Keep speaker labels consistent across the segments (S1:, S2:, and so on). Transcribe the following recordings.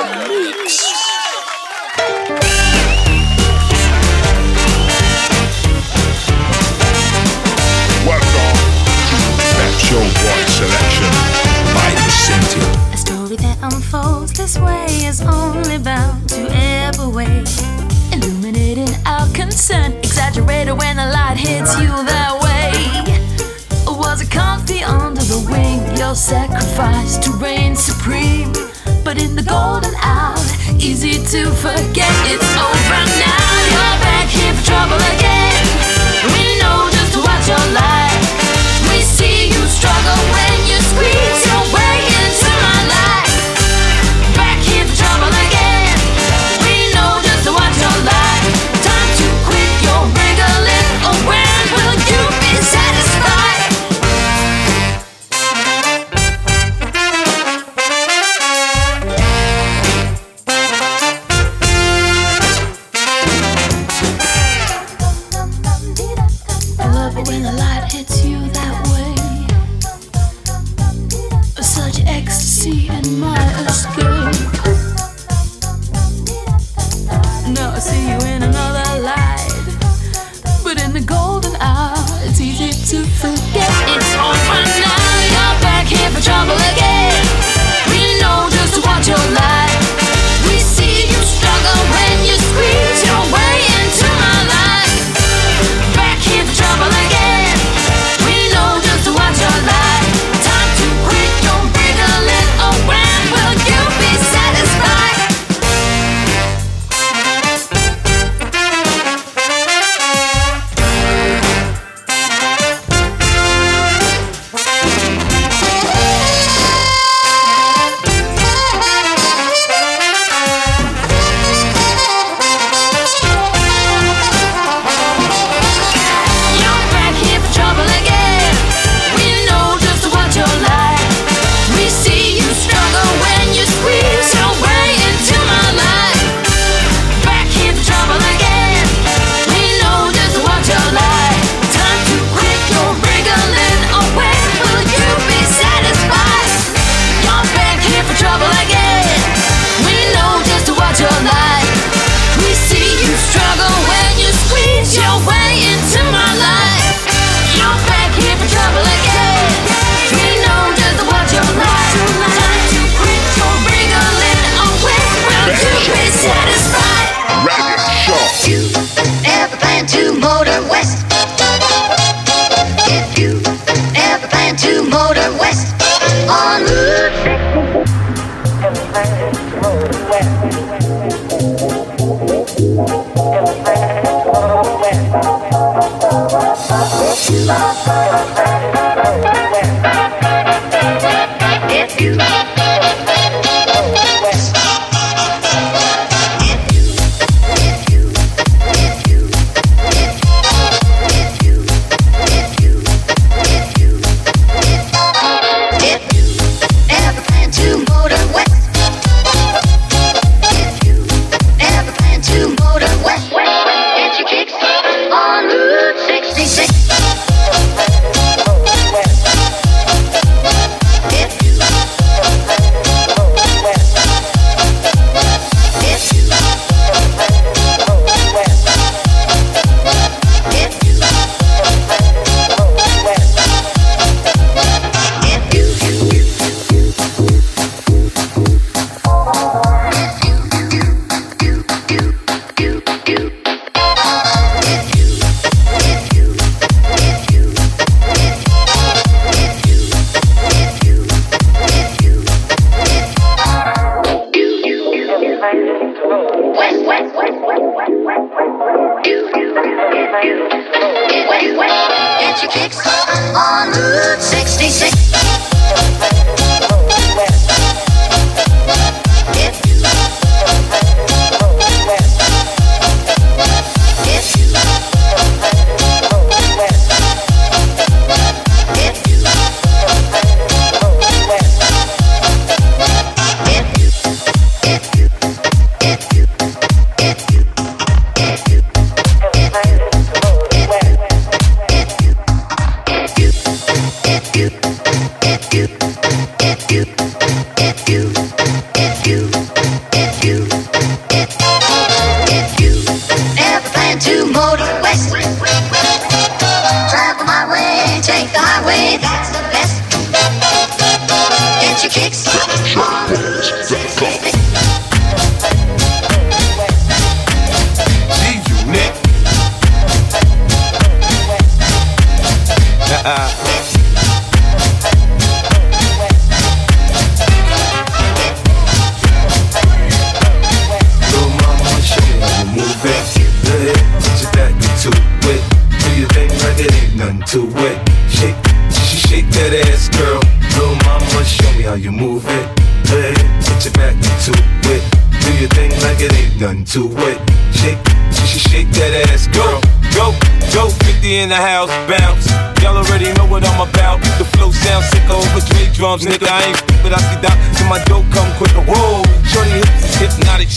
S1: Welcome Your Voice Selection by
S2: A story that unfolds this way is only bound to ebb. Illuminating our concern, exaggerated when the light hits you that way. Was comfy under the wing, your sacrifice to reign supreme? but in the golden hour, easy to forget it's over now. You're back here for trouble again.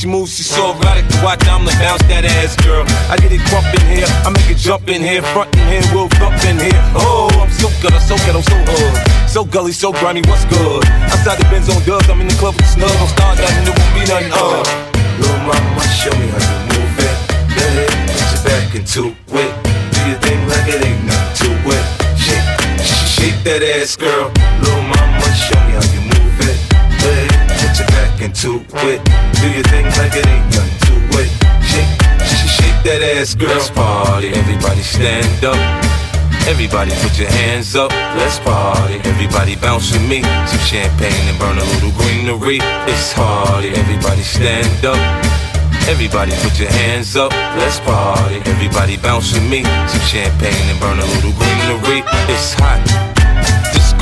S3: She moves, she's so erotic to watch. I'm like bounce that ass, girl. I get it crump in here, I make it jump in here, front in here, we'll up in here. Oh, I'm so good, I'm so I'm so hood. So gully, so grimy, what's good? Outside the Benz on dubs, I'm in the club with the snug. I'm starting nothing, it won't be nothing, uh.
S4: Little mama, show me how you move it. Go ahead, put your back into it. Do your thing like it ain't nothing to it. Shake, sh- shake that ass, girl. Little mama, into it. Do your thing like it ain't nothing to it. Shake, sh- shake that ass, girl.
S3: Let's party, everybody stand up. Everybody put your hands up, let's party. Everybody bounce with me. Some champagne and burn a little greenery. It's party, everybody stand up. Everybody put your hands up, let's party. Everybody bounce with me. Some champagne and burn a little greenery. It's hot.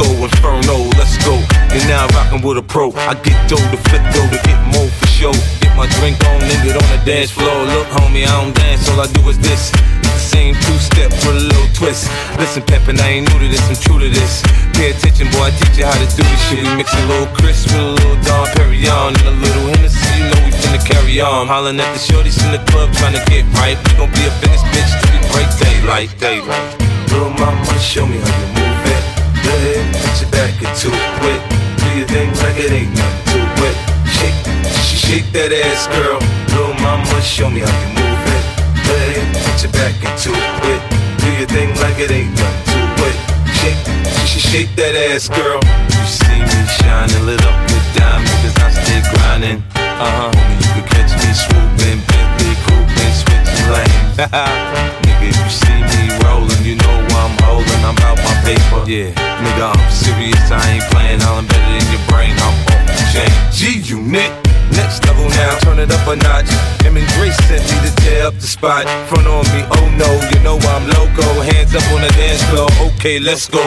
S3: Disco Inferno, let's go. You're now rockin' with a pro. I get dough to flip dough to get more for show. Get my drink on get on the dance floor. Look, homie, I don't dance, all I do is this. Same two step with a little twist. Listen, Peppin', I ain't new to this, I'm true to this. Pay attention, boy, I teach you how to do this shit. We mix a little Chris with a little Dom Perignon and a little Hennessy. You know we finna carry on. Hollin' at the shorties in the club trying to get right. We gon' be up in bitch till we break daylight, daylight.
S4: Little mama, show me how you move it. Go ahead, put your back into it. Do your thing like it ain't nothing to it. Shake, sh- shake that ass, girl. Little mama, show me how you move it. Go ahead, put your back into it. Do your thing like it ain't nothing to it. Shake, sh- shake that ass, girl.
S3: You see me shining, lit up with diamonds, cause I'm still grinding. Uh huh. You can catch me swooping, Bentley, cooping, switching lanes. nigga, you see me rolling, you know why I'm holding. I'm out my paper. Yeah, I'm serious. I ain't playing. All embedded in your brain. I'm the chain. G unit. Next level now, turn it up a notch. Em and Dre sent me to tear up the spot. Front on me, oh no, you know I'm loco. Hands up on the dance floor, okay, let's go.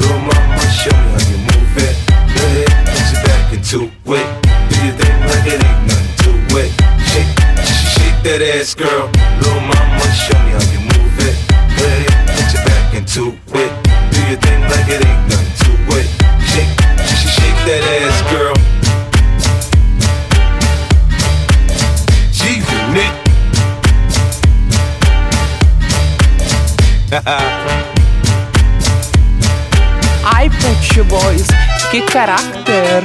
S4: Little mama, show me how you move it. Go ahead, put your back into it. Do your thing like it ain't nothing to it. Shake, shake that ass, girl. Little mama, show me how
S5: Ai, Pet Boys, que caráter!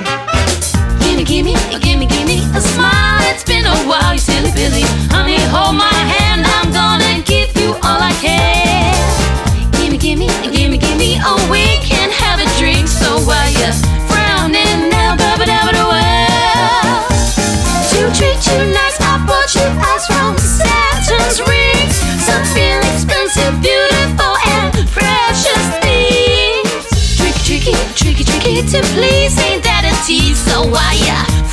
S2: Gimme, gimme, gimme, gimme a smile. It's been a while, you silly Billy. Honey, hold my hand. I'm gonna give you all I can. Gimme, gimme, gimme, gimme a week and have a drink. So while you're to please. Ain't that a tease? So why ya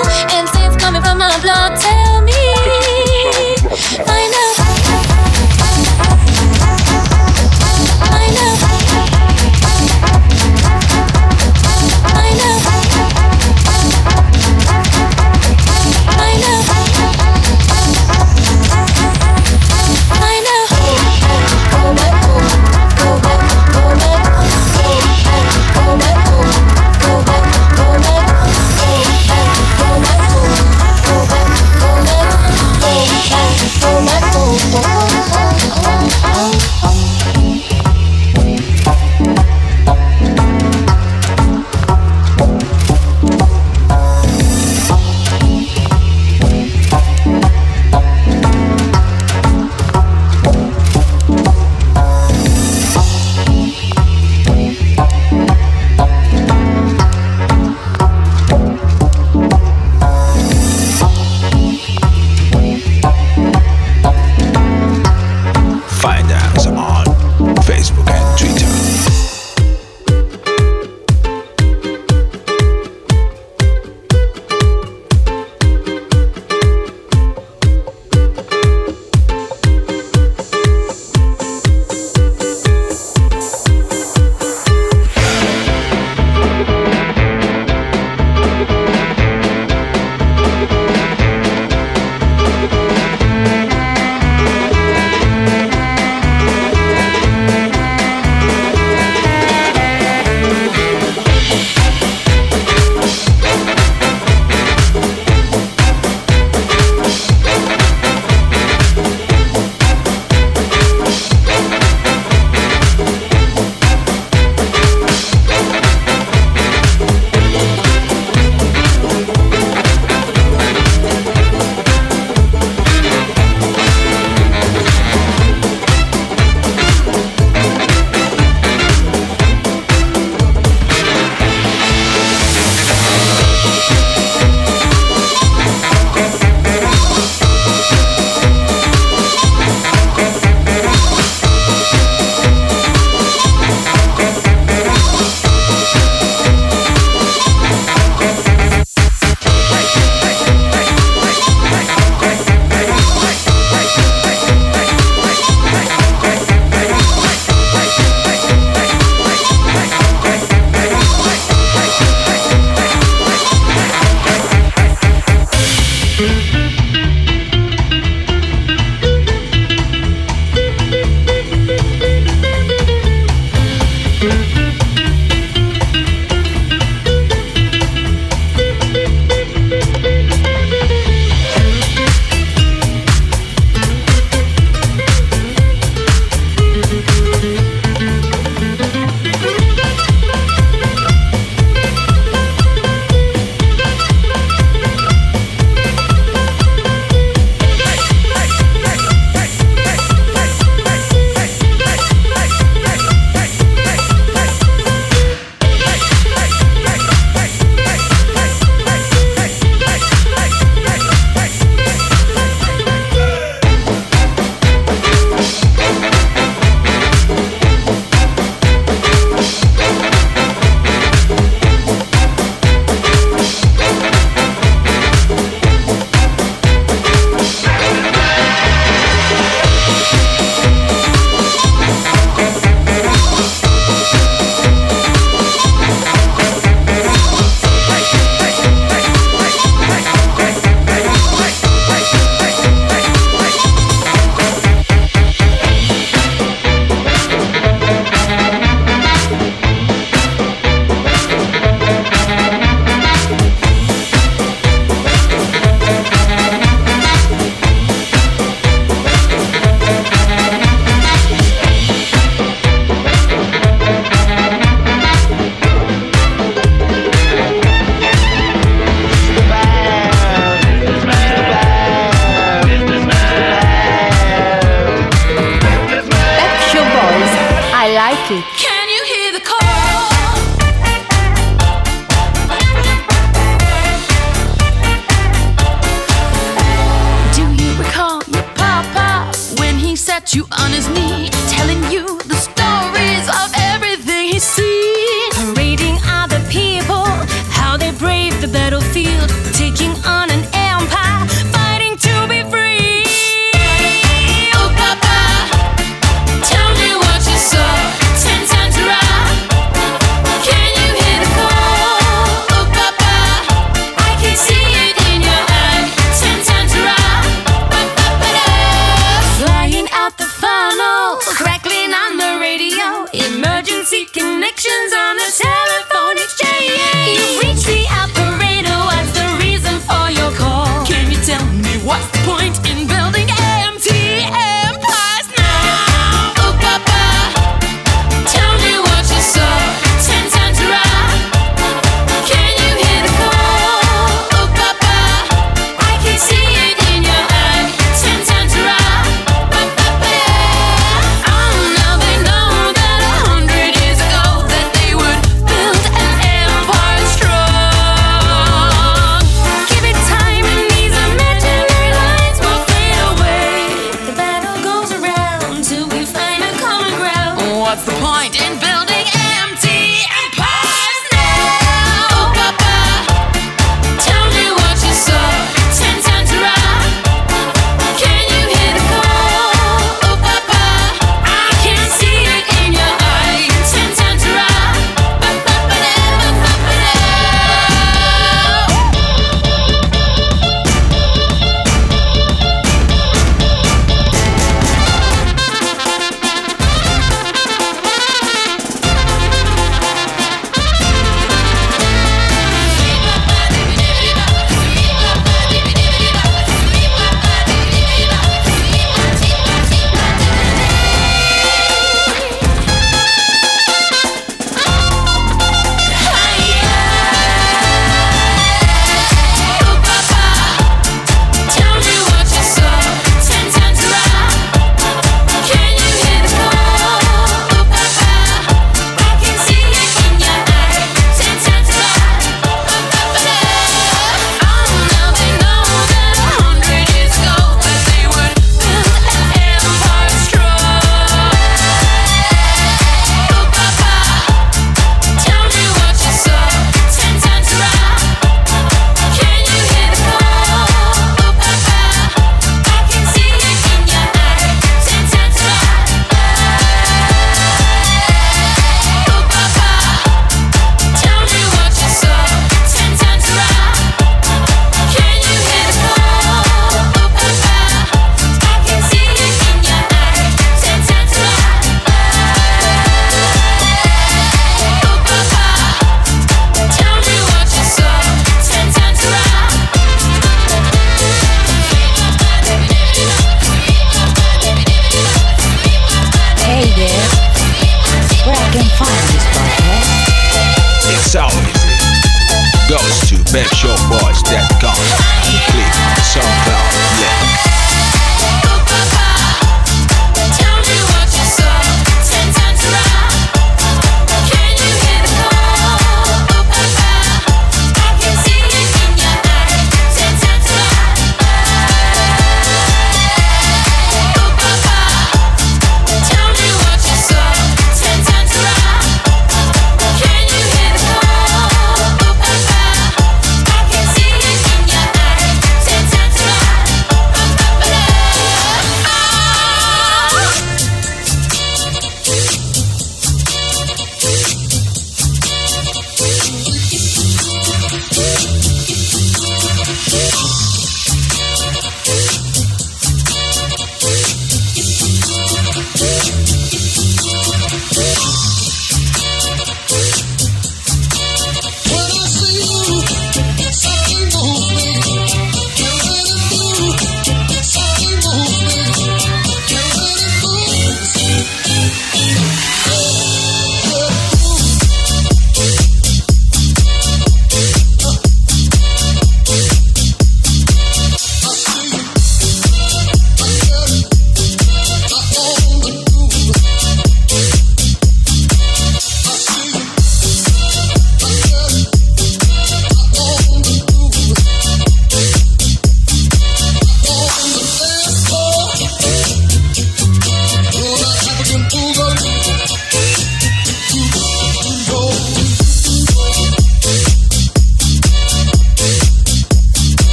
S2: battlefield,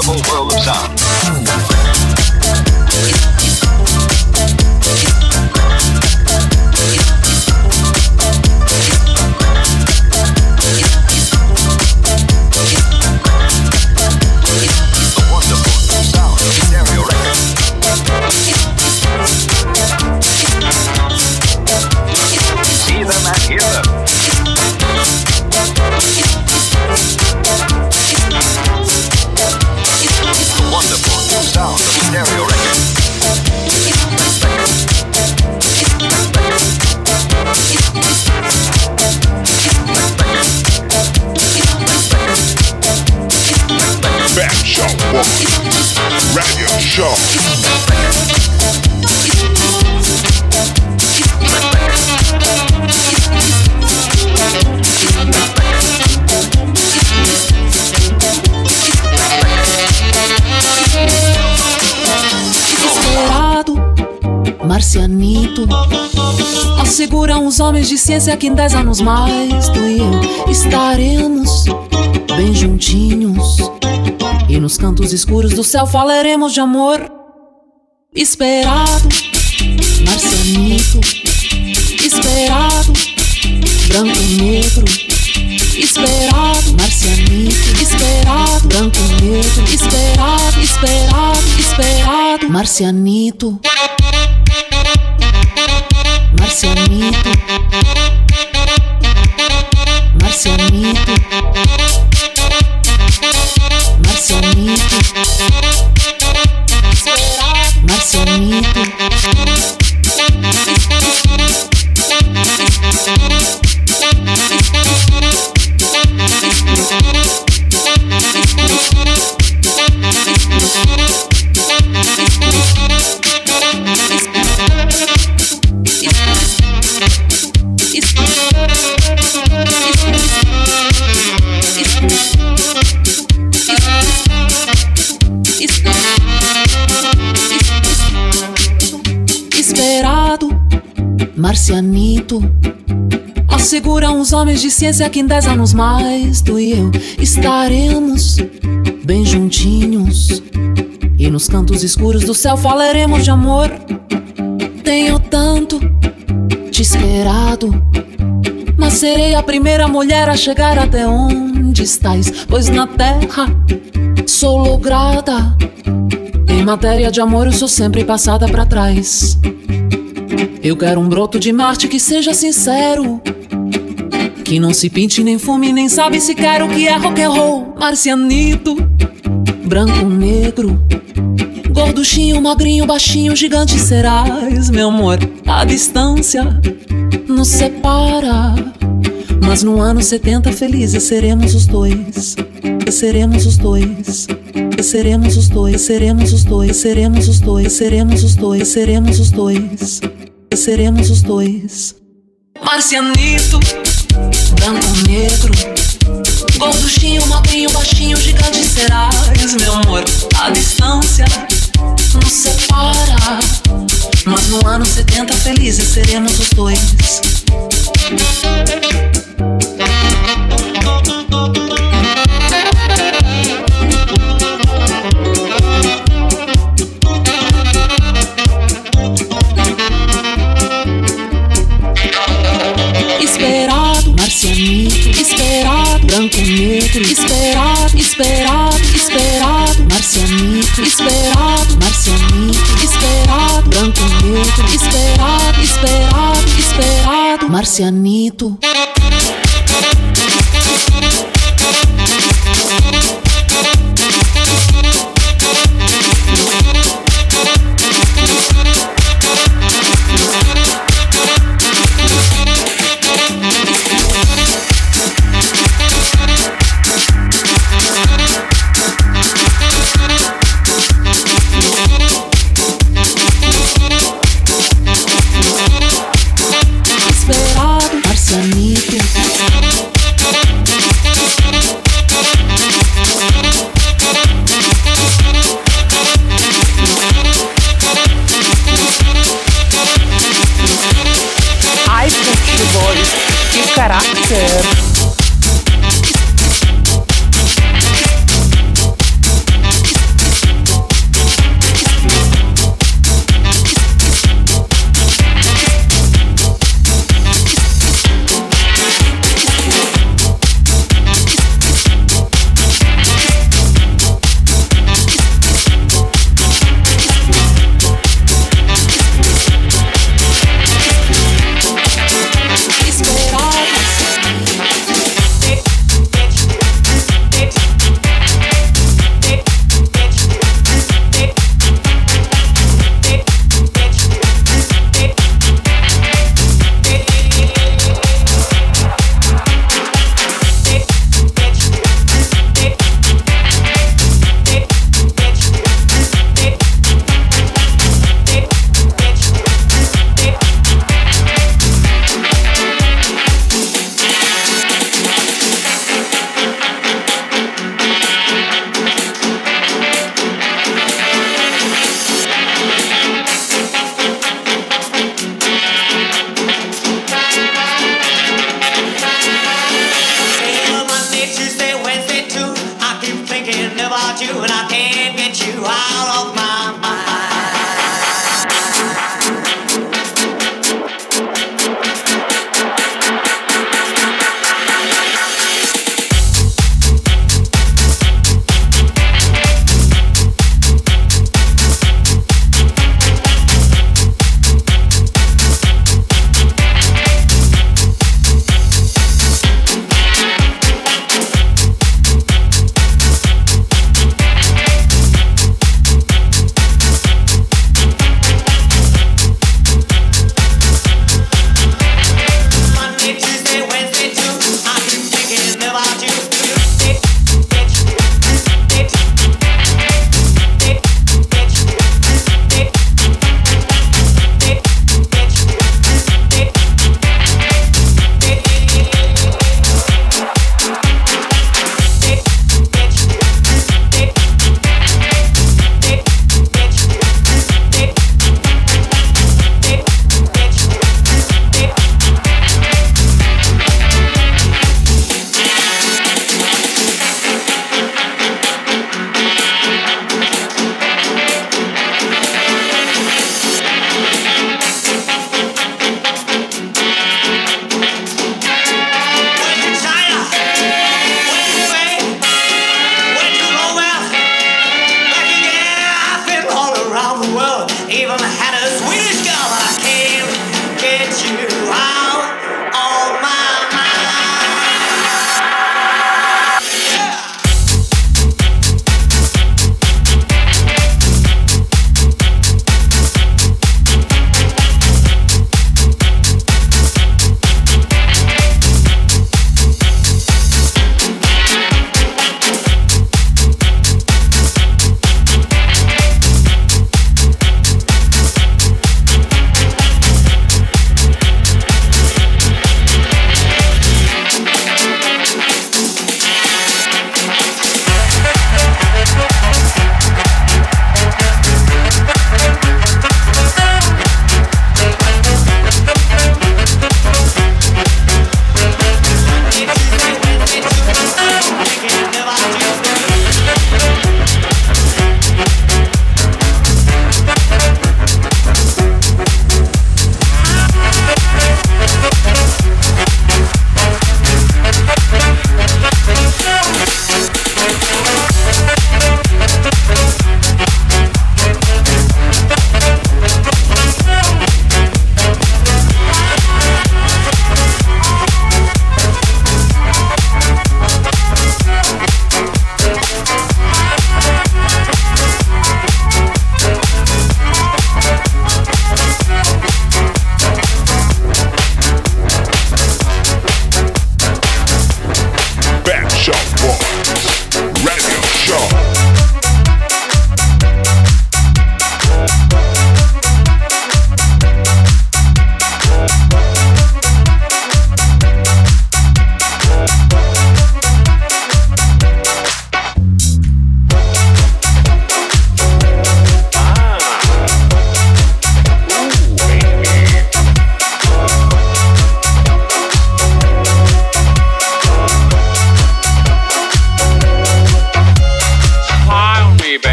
S5: this
S6: wonderful world of sound.
S7: Homens de ciência que em dez anos mais tu e eu estaremos bem juntinhos. E nos cantos escuros do céu falaremos de amor. Esperado, marcianito. Asseguram os homens de ciência que em dez anos mais tu e eu estaremos bem juntinhos. E nos cantos escuros do céu falaremos de amor. Tenho tanto te esperado, mas serei a primeira mulher a chegar até onde estás, pois na terra sou lograda. Em matéria de amor eu sou sempre passada pra trás. Eu quero um broto de Marte que seja sincero. Que não se pinte nem fume, nem sabe se quer o que é rock and roll. Marcianito, branco, negro, gorduchinho, magrinho, baixinho, gigante serás, meu amor. A distância nos separa. Mas no ano 70 felizes seremos os dois. Seremos os dois. Seremos os dois, seremos os dois, seremos os dois, seremos os dois, seremos os dois. Seremos os dois. Marcianito, branco, negro, gorduchinho, magrinho, baixinho, gigante serás, meu amor. A distância nos separa. Mas no ano 70 felizes seremos os dois. Esperado, esperado, esperado. Esperado, marcianito.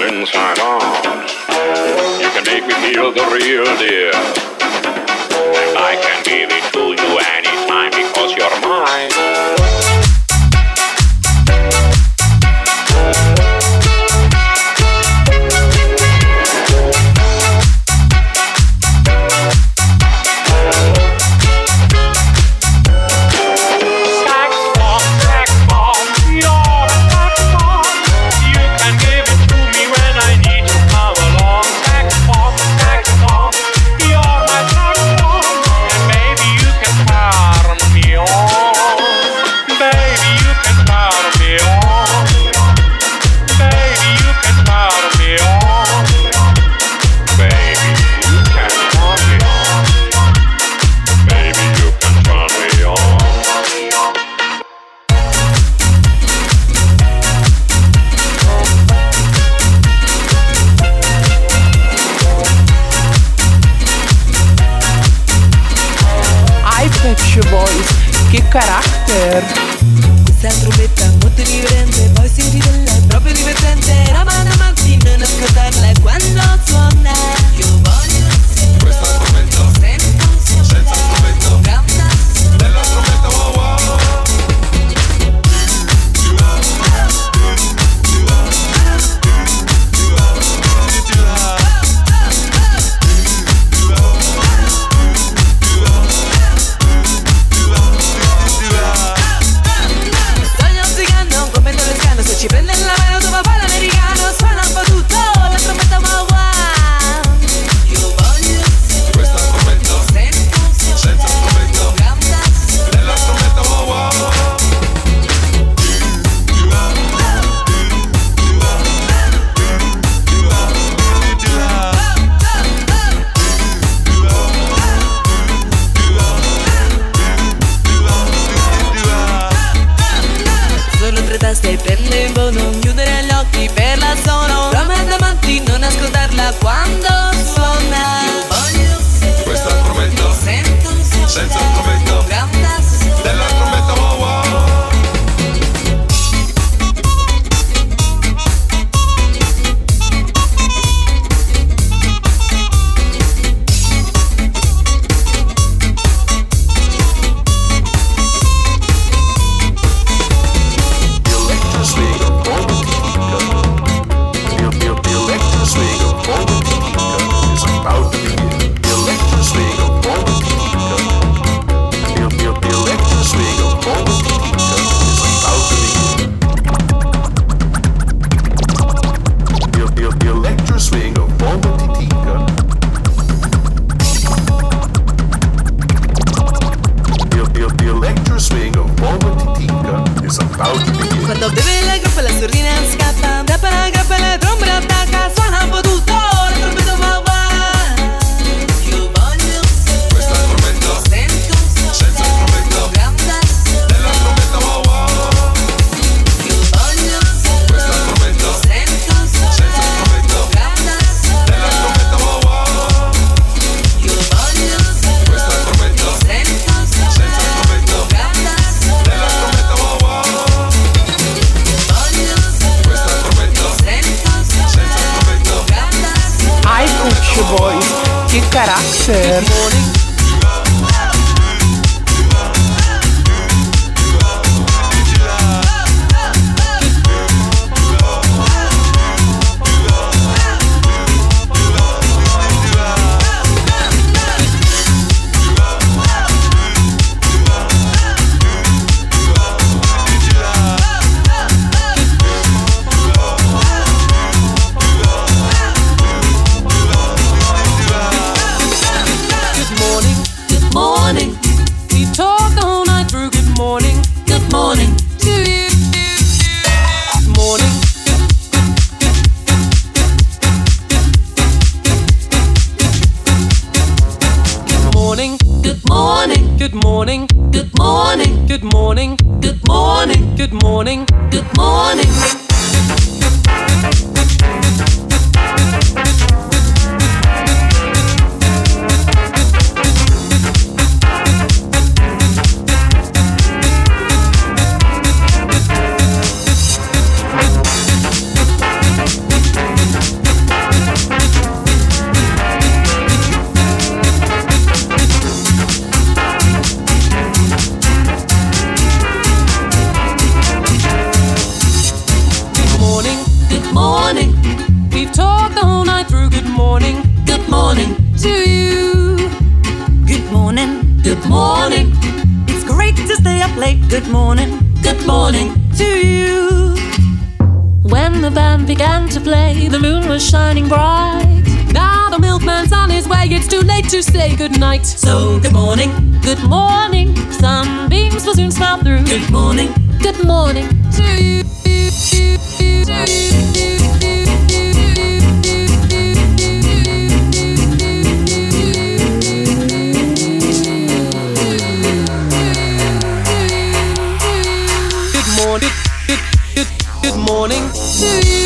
S8: and inside out. You can make me feel the real deal. And I can give it to you anytime because you're mine.
S9: ser. Late. Good morning, good morning to you.
S2: When the band began to play, the moon was shining bright.
S9: Now the milkman's on his way. It's too late to say goodnight.
S2: So, good morning, good morning. Sunbeams will soon smile through. Good morning, good morning
S9: to you. Good to you.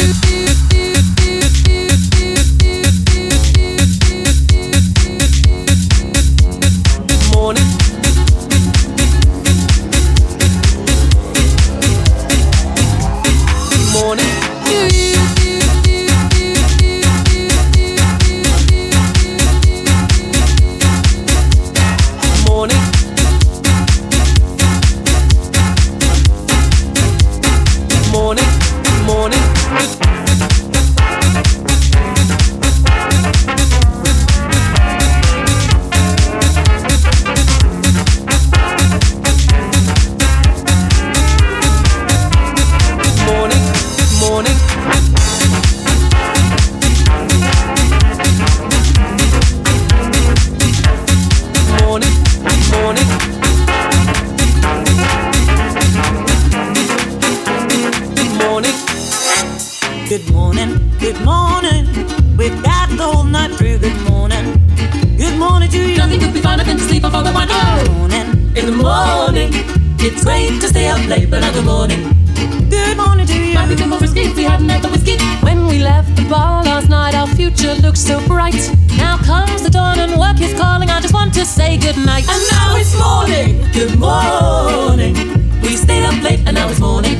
S9: Future looked so bright. Now comes the dawn and work is calling. I just want to say good night. And now it's morning. Good morning. We stayed up late and now it's morning.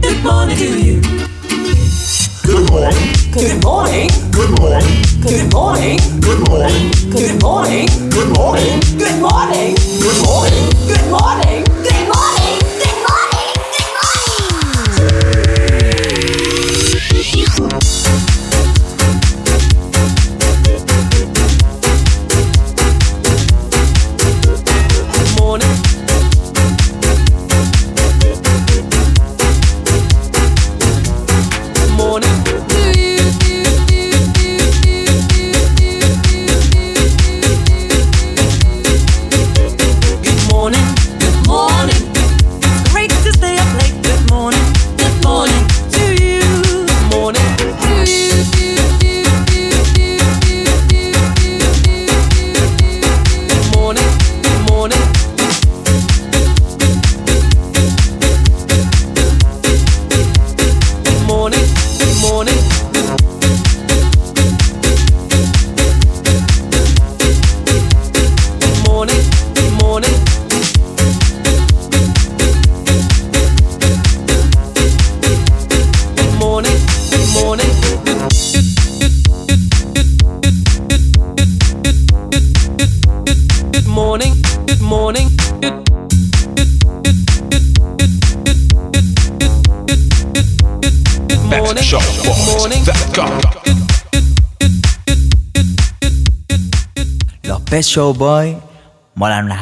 S9: Good morning to you.
S10: Good morning.
S9: Good morning.
S10: Good morning.
S9: Good morning.
S10: Good morning.
S9: Good morning.
S10: Good morning.
S9: Good morning.
S10: Good morning.
S9: Good morning.
S11: Good morning,
S12: الشو باي مولانا